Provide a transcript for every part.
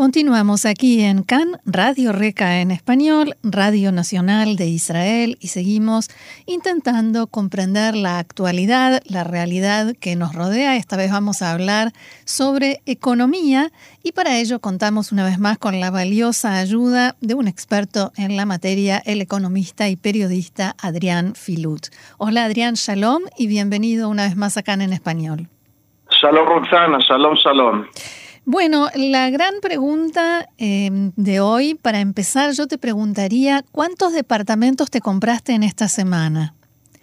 Continuamos aquí en CAN, Radio Reca en español, Radio Nacional de Israel, y seguimos intentando comprender la actualidad, la realidad que nos rodea. Esta vez vamos a hablar sobre economía y para ello contamos una vez más con la valiosa ayuda de un experto en la materia, el economista y periodista Adrián Filut. Hola Adrián, shalom y bienvenido una vez más a CAN en español. Shalom Roxana, shalom, shalom. Bueno, la gran pregunta em, de hoy, para empezar, yo te preguntaría, ¿cuántos departamentos te compraste en esta semana?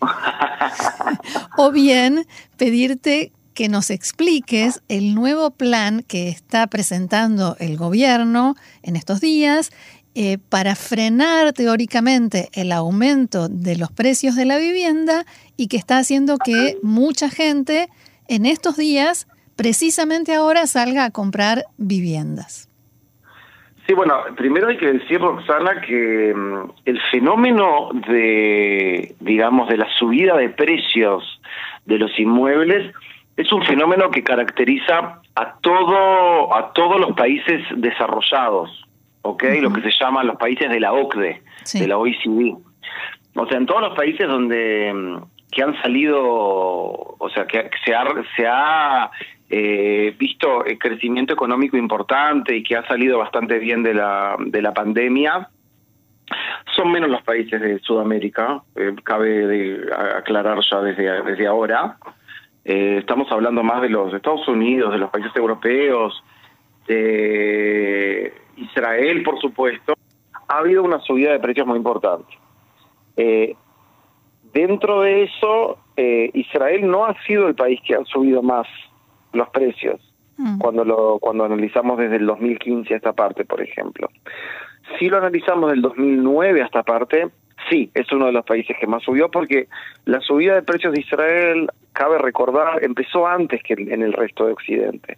o bien pedirte que nos expliques el nuevo plan que está presentando el gobierno en estos días eh, para frenar teóricamente el aumento de los precios de la vivienda y que está haciendo que mucha gente en estos días precisamente ahora salga a comprar viviendas. Sí, bueno, primero hay que decir, Roxana, que mm, el fenómeno de, digamos, de la subida de precios de los inmuebles es un fenómeno que caracteriza a todo a todos los países desarrollados, ¿ok? Lo que se llaman los países de la OCDE, de la OECD. O sea, en todos los países donde mm, que han salido, o sea, que se ha, se ha eh, visto el crecimiento económico importante y que ha salido bastante bien de la, de la pandemia, son menos los países de Sudamérica, eh, cabe de aclarar ya desde, desde ahora. Eh, estamos hablando más de los Estados Unidos, de los países europeos, de Israel, por supuesto. Ha habido una subida de precios muy importante. dentro de eso, Israel no ha sido el país que ha subido más los precios mm. cuando lo cuando analizamos desde el 2015 a esta parte, por ejemplo. Si lo analizamos del 2009 a esta parte, sí, es uno de los países que más subió porque la subida de precios de Israel, cabe recordar, empezó antes que en el resto de Occidente.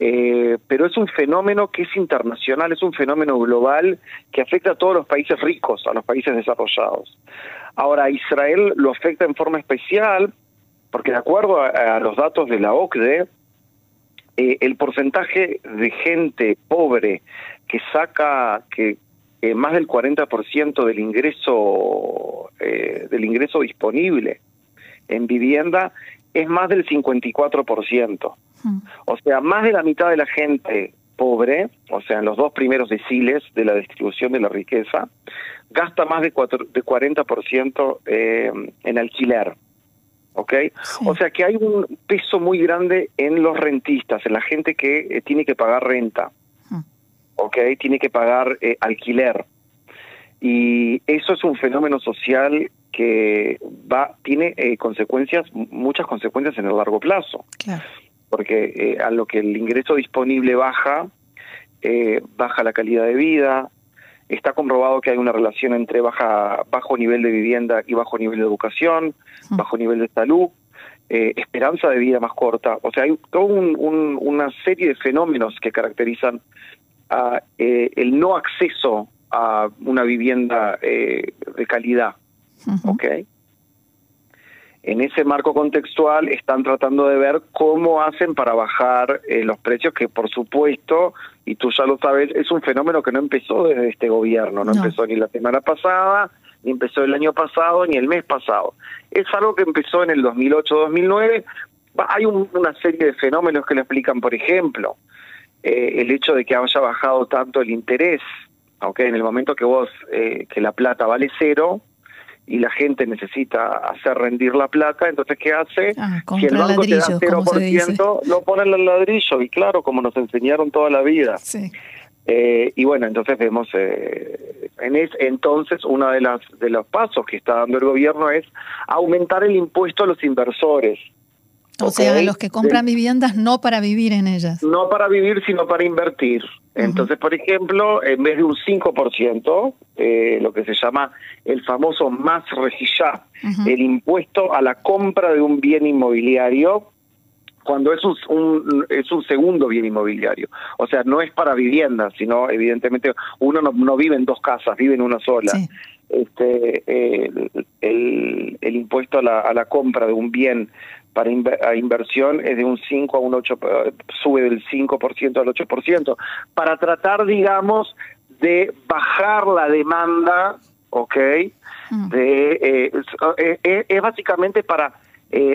Eh, pero es un fenómeno que es internacional, es un fenómeno global que afecta a todos los países ricos, a los países desarrollados. Ahora, a Israel lo afecta en forma especial porque de acuerdo a, los datos de la OCDE, eh, el porcentaje de gente pobre que saca que eh, más del 40% del ingreso eh, del ingreso disponible en vivienda es más del 54%. Hmm. O sea, más de la mitad de la gente pobre, o sea, en los dos primeros deciles de la distribución de la riqueza, gasta más de, de 40% en alquiler. ¿Ok? O sea que hay un peso muy grande en los rentistas, en la gente que eh, tiene que pagar renta, ¿ok? Tiene que pagar eh, alquiler. Y eso es un fenómeno social que va tiene eh, consecuencias, muchas consecuencias en el largo plazo. Porque a lo que el ingreso disponible baja, baja la calidad de vida, Está comprobado que hay una relación entre baja, bajo nivel de vivienda y bajo nivel de educación, bajo nivel de salud, eh, esperanza de vida más corta. O sea, hay toda una serie de fenómenos que caracterizan a, eh, el no acceso a una vivienda eh, de calidad. ¿Ok? En ese marco contextual están tratando de ver cómo hacen para bajar los precios, que por supuesto y tú ya lo sabes, es un fenómeno que no empezó desde este gobierno, no, empezó ni la semana pasada, ni empezó el año pasado, ni el mes pasado. Es algo que empezó en el 2008-2009. Hay una serie de fenómenos que lo explican, por ejemplo, eh, el hecho de que haya bajado tanto el interés, aunque en el momento que vos, eh, que la plata vale cero, y la gente necesita hacer rendir la plata, entonces ¿qué hace? Ah, si el banco te da 0%, lo ponen al ladrillo, y claro, como nos enseñaron toda la vida. Eh, y bueno, entonces vemos, eh, en es, entonces uno de, las, de los pasos que está dando el gobierno es aumentar el impuesto a los inversores. O sea, los que compran viviendas no para vivir en ellas. No para vivir, sino para invertir. Entonces, por ejemplo, en vez de un 5%, eh, lo que se llama el famoso más rejillá, el impuesto a la compra de un bien inmobiliario, cuando es un, es un segundo bien inmobiliario. O sea, no es para vivienda, sino evidentemente uno no, vive en dos casas, vive en una sola. este, el, el, impuesto a la, a la compra de un bien para inversión es de un 5 a un 8, sube del 5% al 8%, para tratar, digamos, de bajar la demanda, ¿ok? Mm. De, eh, eh, eh, es, básicamente para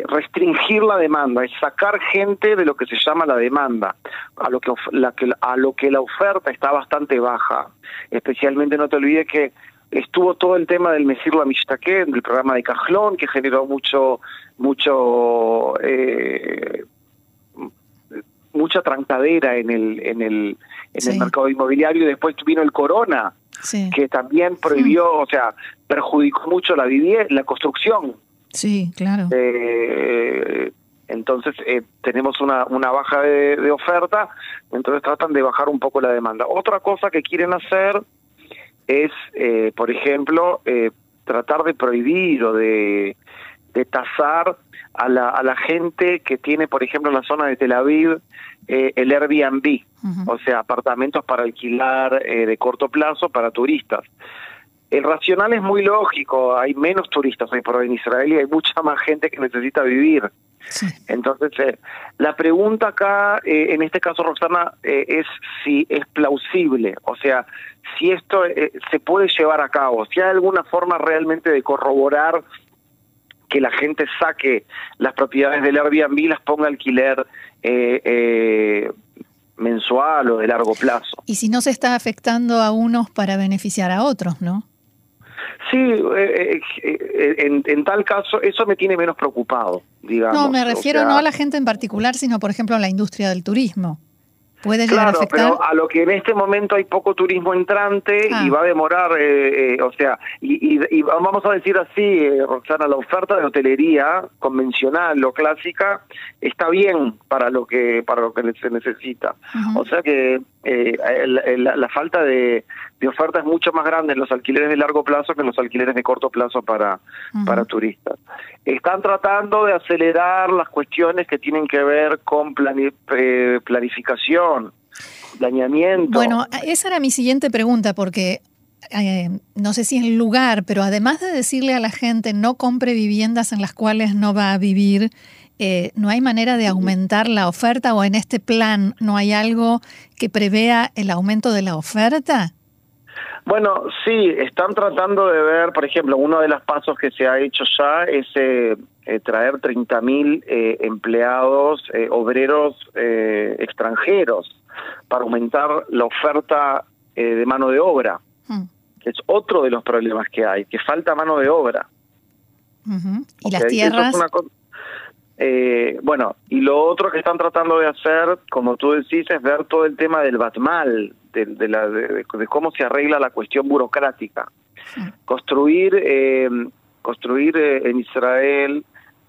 restringir la demanda, es sacar gente de lo que se llama la demanda, a lo que, la, a lo que la oferta está bastante baja. Especialmente no te olvides que estuvo todo el tema del Mesir la del programa de Cajlón, que generó mucho, mucho, eh, mucha trancadera en el, en el, en el mercado inmobiliario. Y después vino el Corona, que también prohibió, o sea, perjudicó mucho la vivienda, la construcción. Sí, claro. Eh, entonces eh, tenemos una, una baja de, de, oferta, entonces tratan de bajar un poco la demanda. Otra cosa que quieren hacer es, eh, por ejemplo, eh, tratar de prohibir o de, de tasar a la, a la gente que tiene, por ejemplo, en la zona de Tel Aviv, eh, el Airbnb, o sea, apartamentos para alquilar de corto plazo para turistas. El racional es muy lógico, hay menos turistas hoy por hoy en Israel y hay mucha más gente que necesita vivir. Entonces, la pregunta acá, en este caso, Roxana, es si es plausible, o sea, si esto eh, se puede llevar a cabo, si hay alguna forma realmente de corroborar que la gente saque las propiedades del Airbnb y las ponga alquiler eh, eh, mensual o de largo plazo. Y si no se está afectando a unos para beneficiar a otros, ¿no? Sí, en, en, tal caso, eso me tiene menos preocupado, digamos. No, me refiero no a la gente en particular, sino, por ejemplo, a la industria del turismo puede llegar claro, a afectar. Pero a lo que en este momento hay poco turismo entrante y ah. va a demorar, eh, eh, o sea, y, y, vamos a decir así, eh, Roxana, la oferta de hotelería convencional o clásica está bien para lo que para lo que se necesita. O sea que eh, la, falta de, oferta es mucho más grande en los alquileres de largo plazo que en los alquileres de corto plazo para, para turistas. Están tratando de acelerar las cuestiones que tienen que ver con eh, planificación, planeamiento. Bueno, esa era mi siguiente pregunta, porque eh, no sé si en lugar, pero además de decirle a la gente no compre viviendas en las cuales no va a vivir, eh, ¿no hay manera de aumentar la oferta o en este plan no hay algo que prevea el aumento de la oferta? Bueno, sí, están tratando de ver, por ejemplo, uno de los pasos que se ha hecho ya es eh, eh, traer 30.000 eh, empleados, obreros extranjeros para aumentar la oferta de mano de obra, que es otro de los problemas que hay, que falta mano de obra. ¿Y las tierras? Eh, bueno, y lo otro que están tratando de hacer, como tú decís, es ver todo el tema del Batmal, de, de, la, de, cómo se arregla la cuestión burocrática. Construir, eh, construir eh, en Israel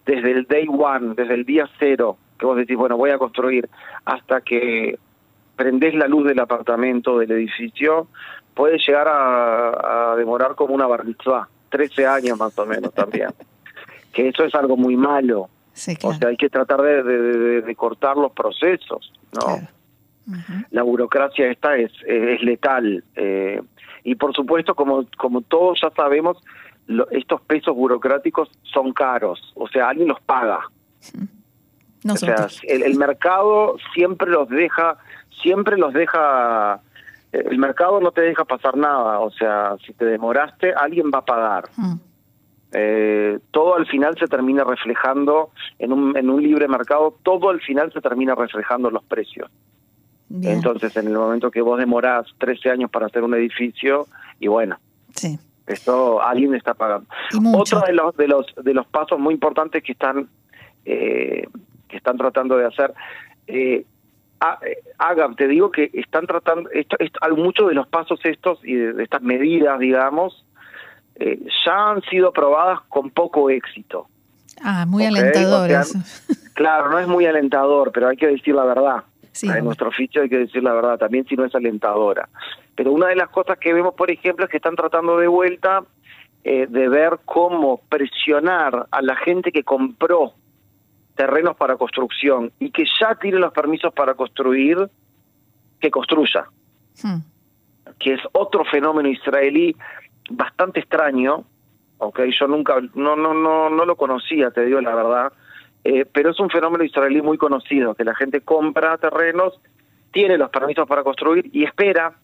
desde el day one, desde el día cero, que vos decís, bueno, voy a construir, hasta que prendés la luz del apartamento, del edificio, puede llegar a, demorar como una barbitzá, 13 años más o menos también. que eso es algo muy malo o sea, hay que tratar de, cortar los procesos, ¿no? La burocracia esta es, es letal. Eh, y por supuesto, como, como todos ya sabemos, estos pesos burocráticos son caros, o sea, alguien los paga. o sea, el, el, mercado siempre los deja, siempre los deja, el mercado no te deja pasar nada, o sea, si te demoraste, alguien va a pagar. Eh, todo al final se termina reflejando en un, en un libre mercado, todo al final se termina reflejando los precios. Entonces, en el momento que vos demorás 13 años para hacer un edificio, y bueno, sí. esto alguien está pagando. Otro de los, de los, de los pasos muy importantes que están, eh, que están tratando de hacer, eh, hagan, te digo que están tratando, esto, muchos de los pasos estos y de estas medidas, digamos, eh, ya han sido probadas con poco éxito. Ah, muy alentador eso. claro, no es muy alentador, pero hay que decir la verdad. en nuestro oficio hay que decir la verdad, también si no es alentadora. Pero una de las cosas que vemos, por ejemplo, es que están tratando de vuelta eh, de ver cómo presionar a la gente que compró terrenos para construcción y que ya tiene los permisos para construir, que construya. Hmm. Que es otro fenómeno israelí bastante extraño, ok, yo nunca, no, no, no, no lo conocía, te digo la verdad, eh, pero es un fenómeno israelí muy conocido, que la gente compra terrenos, tiene los permisos para construir y espera.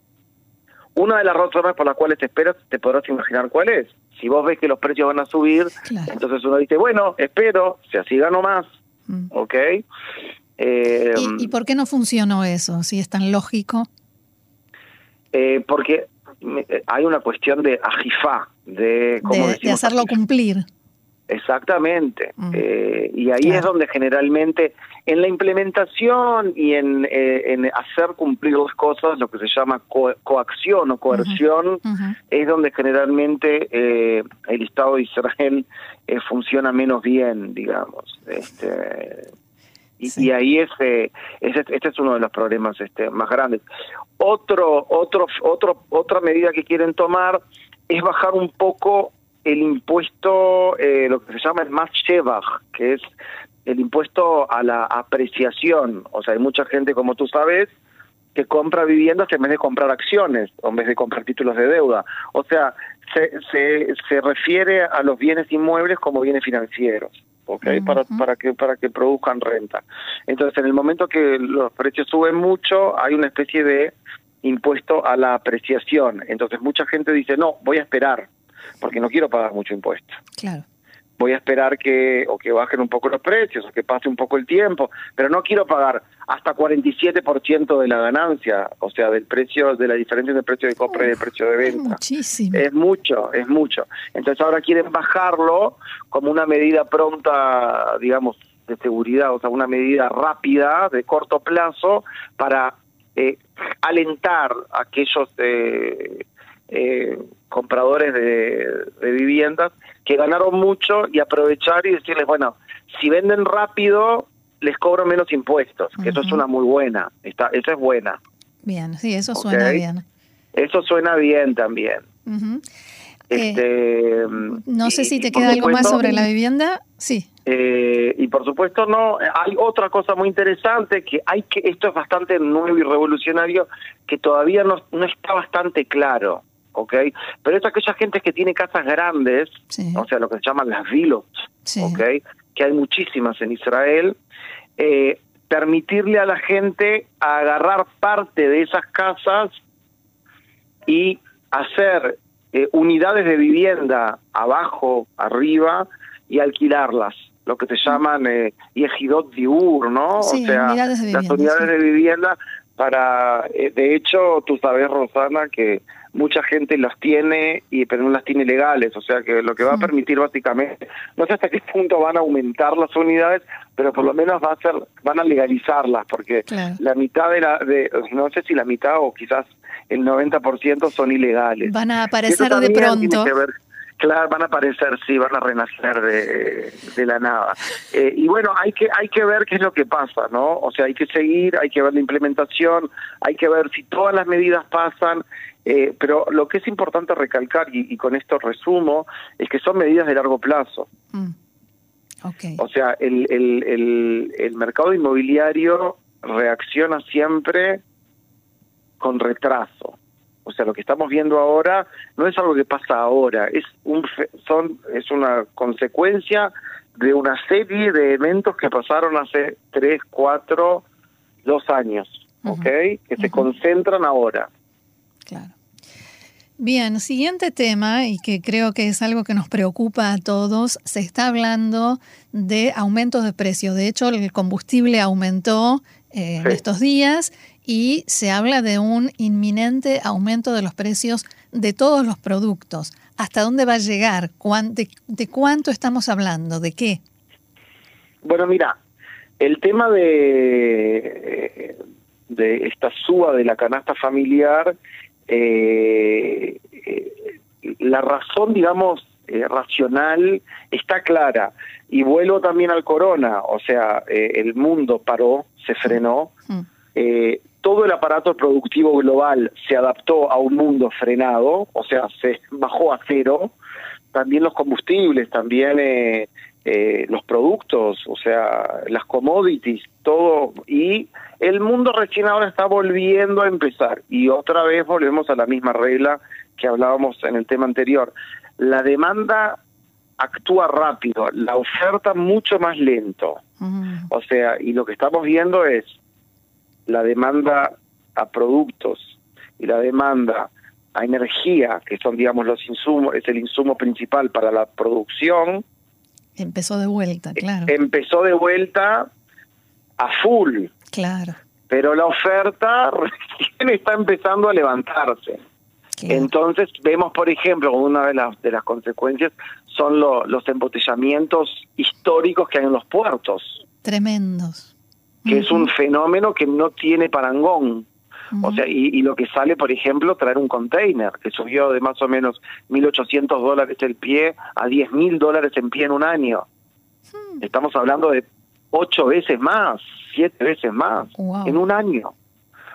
Una de las razones por las cuales te esperas, te podrás imaginar cuál es. Si vos ves que los precios van a subir, entonces uno dice, bueno, espero, si así gano más, mm. ¿ok? Eh, ¿Y, por qué no funcionó eso, si es tan lógico? Eh, porque hay una cuestión de ajifá, de, de, hacerlo cumplir. Exactamente. Mm. Eh, y ahí es donde generalmente en la implementación y en, en, hacer cumplir las cosas, lo que se llama coacción o coerción, es donde generalmente el Estado de Israel funciona menos bien, digamos. Este, y, ahí ese, este es uno de los problemas este, más grandes. Otro, otro, otro, otra medida que quieren tomar es bajar un poco el impuesto, eh, lo que se llama el más shevach, que es el impuesto a la apreciación. O sea, hay mucha gente, como tú sabes, que compra viviendas en vez de comprar acciones o en vez de comprar títulos de deuda. O sea, se, se, se refiere a los bienes inmuebles como bienes financieros. ¿Ok? para, para, que, para que produzcan renta. Entonces, en el momento que los precios suben mucho, hay una especie de impuesto a la apreciación. Entonces, mucha gente dice, no, voy a esperar, porque no quiero pagar mucho impuesto. Claro voy a esperar que o que bajen un poco los precios o que pase un poco el tiempo, pero no quiero pagar hasta 47% de la ganancia, o sea, del precio de la diferencia entre el precio de compra y el precio de venta. Muchísimo. Es mucho, es mucho. Entonces ahora quieren bajarlo como una medida pronta, digamos, de seguridad, o sea, una medida rápida, de corto plazo, para eh, alentar a aquellos eh, eh, compradores de, viviendas que ganaron mucho y aprovechar y decirles, bueno, si venden rápido, les cobro menos impuestos, que eso es una muy buena, está, eso es buena. Bien, sí, eso suena bien. Eso suena bien también. este, no sé si te queda algo más sobre la vivienda, sí. Eh, y por supuesto no, hay otra cosa muy interesante que hay que, esto es bastante nuevo y revolucionario, que todavía no, no está bastante claro. ¿Ok? Pero es aquella gente que tiene casas grandes, o sea, lo que se llaman las vilos, ¿ok? Que hay muchísimas en Israel, eh, permitirle a la gente agarrar parte de esas casas y hacer eh, unidades de vivienda abajo, arriba, y alquilarlas lo que se llaman eh, yejidot diur, ¿no? o sea, las unidades de vivienda para, eh, de hecho, tú sabes, Rosana, que mucha gente las tiene, y pero no las tiene legales, o sea que lo que va a permitir básicamente, no sé hasta qué punto van a aumentar las unidades, pero por lo menos va a ser, van a legalizarlas, porque la mitad de la, de, no sé si la mitad o quizás el 90% son ilegales. Van a aparecer de pronto. Claro, van a aparecer, sí, van a renacer de, de la nada. Eh, y bueno, hay que hay que ver qué es lo que pasa, ¿no? O sea, hay que seguir, hay que ver la implementación, hay que ver si todas las medidas pasan, eh, pero lo que es importante recalcar, y, con esto resumo, es que son medidas de largo plazo. Mm. Okay. O sea, el, el, el, el mercado inmobiliario reacciona siempre con retraso. O sea, lo que estamos viendo ahora no es algo que pasa ahora, es un son es una consecuencia de una serie de eventos que pasaron hace tres, cuatro, dos años, ¿ok? Que se concentran ahora. Claro. Bien, siguiente tema, y que creo que es algo que nos preocupa a todos, se está hablando de aumentos de precio. De hecho, el combustible aumentó eh, en estos días y se habla de un inminente aumento de los precios de todos los productos. ¿Hasta dónde va a llegar? ¿De, cuánto estamos hablando? ¿De qué? Bueno, mira, el tema de, de esta suba de la canasta familiar, eh, eh, la razón, digamos, eh, racional está clara. Y vuelvo también al corona, o sea, el mundo paró, se frenó. Mm todo el aparato productivo global se adaptó a un mundo frenado, o sea, se bajó a cero, también los combustibles, también eh, eh, los productos, o sea, las commodities, todo, y el mundo recién ahora está volviendo a empezar, y otra vez volvemos a la misma regla que hablábamos en el tema anterior. La demanda actúa rápido, la oferta mucho más lento. O sea, y lo que estamos viendo es la demanda a productos y la demanda a energía, que son, digamos, los insumos, es el insumo principal para la producción. Empezó de vuelta, claro. Empezó de vuelta a full. Claro. Pero la oferta recién está empezando a levantarse. Entonces vemos, por ejemplo, una de las, de las consecuencias son los embotellamientos históricos que hay en los puertos. Tremendos. Que es un fenómeno que no tiene parangón. O sea, y, lo que sale, por ejemplo, traer un container, que subió de más o menos 1.800 dólares el pie a 10.000 dólares en pie en un año. Hmm. Estamos hablando de ocho veces más, siete veces más en un año.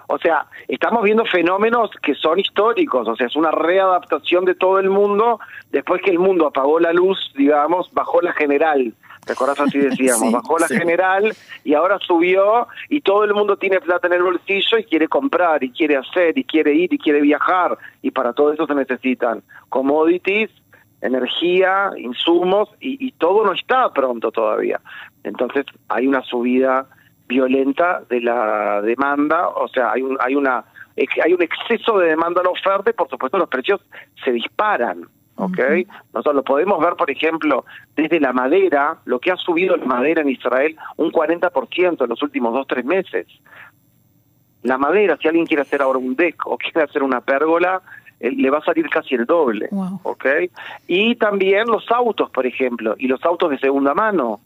O sea, estamos viendo fenómenos que son históricos, o sea, es una readaptación de todo el mundo después que el mundo apagó la luz, digamos, bajó la general. ¿Te acordás así decíamos? bajó la general y ahora subió y todo el mundo tiene plata en el bolsillo y quiere comprar y quiere hacer y quiere ir y quiere viajar y para todo eso se necesitan commodities, energía, insumos y, y todo no está pronto todavía. Entonces hay una subida violenta de la demanda, o sea, hay un, hay una hay un exceso de demanda a la oferta y por supuesto los precios se disparan. ¿Ok? Nosotros lo podemos ver, por ejemplo, desde la madera, lo que ha subido la madera en Israel un 40% en los últimos dos, tres meses. La madera, si alguien quiere hacer ahora un deck o quiere hacer una pérgola, eh, le va a salir casi el doble, ¿ok? Y también los autos, por ejemplo, y los autos de segunda mano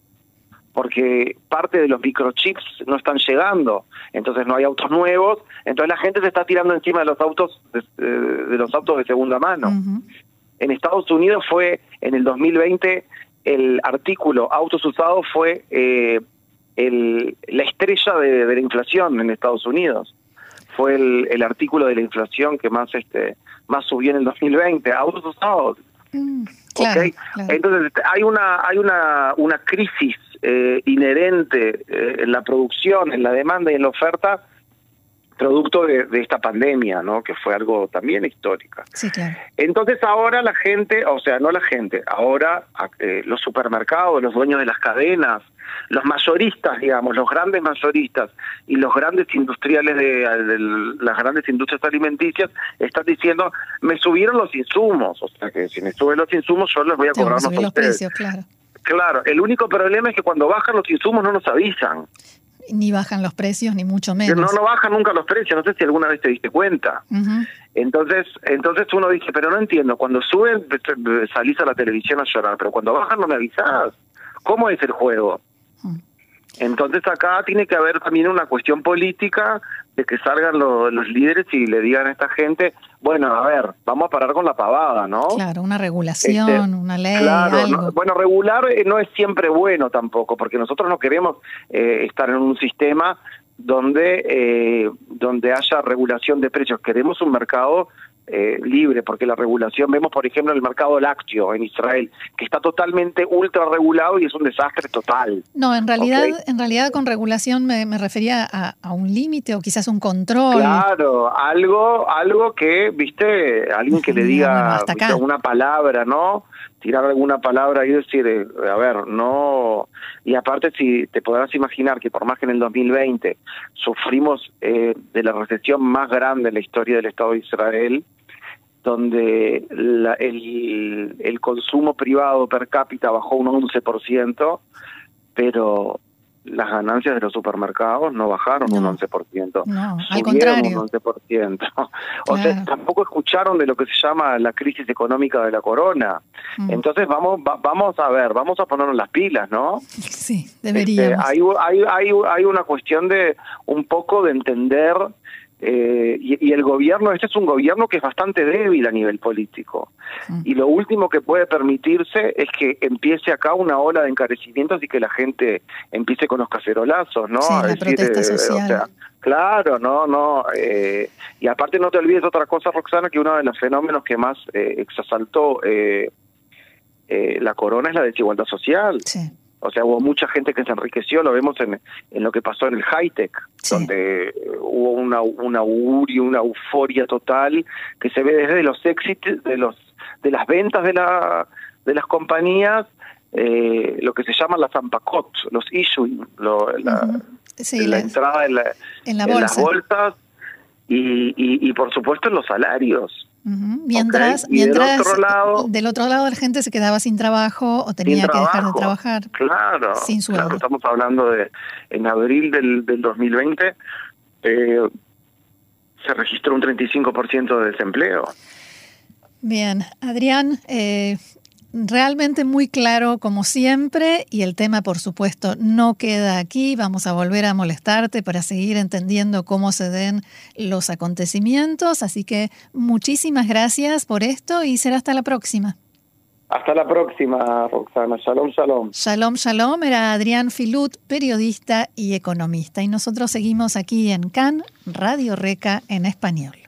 porque parte de los microchips no están llegando, entonces no hay autos nuevos, entonces la gente se está tirando encima de los autos de, eh, los autos de segunda mano. En Estados Unidos fue en el 2020 el artículo autos usados fue eh, el, la estrella de, la inflación en Estados Unidos. Fue el, el, artículo de la inflación que más este más subió en el 2020, autos usados. Mm, Entonces hay una hay una una crisis eh, inherente eh, en la producción, en la demanda y en la oferta, producto de, esta pandemia, ¿no? Que fue algo también histórica. Sí, claro. Entonces ahora la gente, o sea, no la gente, ahora eh, los supermercados, los dueños de las cadenas, los mayoristas, digamos, los grandes mayoristas y los grandes industriales de, las grandes industrias alimenticias están diciendo, me subieron los insumos, o sea que si me suben los insumos yo les voy a cobrar más los precios, claro. Claro, el único problema es que cuando bajan los insumos no nos avisan. Ni bajan los precios, ni mucho menos. No, no bajan nunca los precios, no sé si alguna vez te diste cuenta. Entonces, entonces uno dice, pero no entiendo, cuando suben salís a la televisión a llorar, pero cuando bajan no me avisás. ¿Cómo es el juego? Entonces acá tiene que haber también una cuestión política de que salgan los, líderes y le digan a esta gente, bueno, a ver, vamos a parar con la pavada, ¿no? Claro, una regulación, este, una ley. Claro, bueno, regular eh, no es siempre bueno tampoco, porque nosotros no queremos eh, estar en un sistema donde, eh, donde haya regulación de precios, queremos un mercado eh, libre, porque la regulación, vemos por ejemplo el mercado lácteo en Israel, que está totalmente ultra regulado y es un desastre total. No, en realidad, en realidad con regulación me, refería a, un límite o quizás un control. Claro, algo, algo que, viste, alguien que le diga una palabra, ¿no? Tirar alguna palabra y decir, eh, a ver, no. Y aparte, si te podrás imaginar que por más que en el 2020 sufrimos eh, de la recesión más grande en la historia del Estado de Israel, donde el, el consumo privado per cápita bajó un 11%, pero las ganancias de los supermercados no bajaron un 11%. No, al contrario. un 11%. O sea, tampoco escucharon de lo que se llama la crisis económica de la corona. Mm. Entonces vamos vamos a ver, vamos a ponernos las pilas, ¿no? Sí, deberíamos. Este, hay, hay, hay, hay una cuestión de un poco de entender eh, y, el gobierno, este es un gobierno que es bastante débil a nivel político. Mm. Y lo último que puede permitirse es que empiece acá una ola de encarecimientos y que la gente empiece con los cacerolazos, ¿no? la protesta social. claro, no, no. Eh, y aparte no te olvides otra cosa, Roxana, que uno de los fenómenos que más eh, exasaltó eh, la corona es la desigualdad social. Sí. O sea, hubo mucha gente que se enriqueció, lo vemos en, en lo que pasó en el high-tech, donde hubo una, un augurio, una euforia total que se ve desde los éxitos, de, los, de las ventas de, la, de las compañías, eh, lo que se llama la zampacot, los issuing, lo, la, la, entrada en, la, en, las bolsas y, y, y, por supuesto en los salarios. Mientras, mientras del otro, lado, del otro lado la gente se quedaba sin trabajo o tenía que dejar de trabajar. Claro, sin sueldo. estamos hablando de en abril del, del 2020 eh, se registró un 35% de desempleo. Bien, Adrián, eh, realmente muy claro como siempre y el tema por supuesto no queda aquí. Vamos a volver a molestarte para seguir entendiendo cómo se den los acontecimientos. Así que muchísimas gracias por esto y será hasta la próxima. Hasta la próxima, Roxana. Shalom, shalom. Shalom, shalom. Era Adrián Filut, periodista y economista. Y nosotros seguimos aquí en CAN, Radio Reca en español.